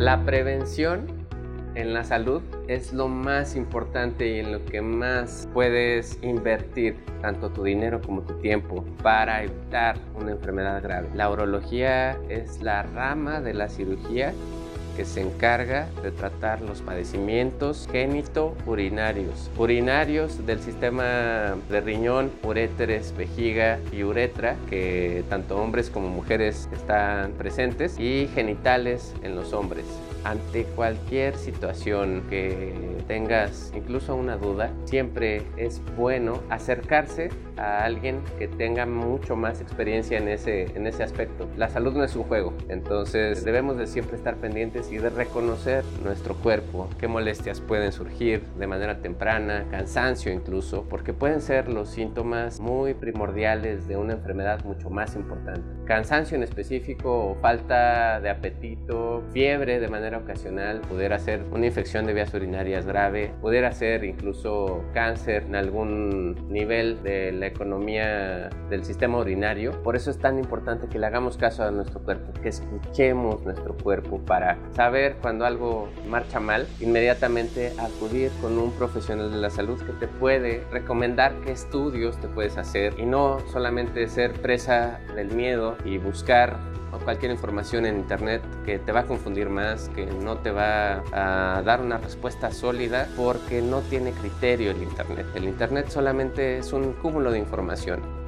La prevención en la salud es lo más importante y en lo que más puedes invertir tanto tu dinero como tu tiempo para evitar una enfermedad grave. La urología es la rama de la cirugía que se encarga de tratar los padecimientos génito-urinarios. Urinarios del sistema de riñón, uréteres, vejiga y uretra, que tanto hombres como mujeres están presentes, y genitales en los hombres. Ante cualquier situación que tengas incluso una duda, siempre es bueno acercarse a alguien que tenga mucho más experiencia en ese, en ese aspecto. La salud no es un juego, entonces debemos de siempre estar pendientes y de reconocer nuestro cuerpo, qué molestias pueden surgir de manera temprana, cansancio incluso, porque pueden ser los síntomas muy primordiales de una enfermedad mucho más importante. Cansancio en específico, falta de apetito, fiebre de manera ocasional, pudiera ser una infección de vías urinarias grave, pudiera ser incluso cáncer en algún nivel de la economía del sistema urinario. Por eso es tan importante que le hagamos caso a nuestro cuerpo, que escuchemos nuestro cuerpo para saber cuando algo marcha mal, inmediatamente acudir con un profesional de la salud que te puede recomendar qué estudios te puedes hacer y no solamente ser presa del miedo y buscar cualquier información en internet que te va a confundir más, que no te va a dar una respuesta sólida porque no tiene criterio el internet. El internet solamente es un cúmulo de información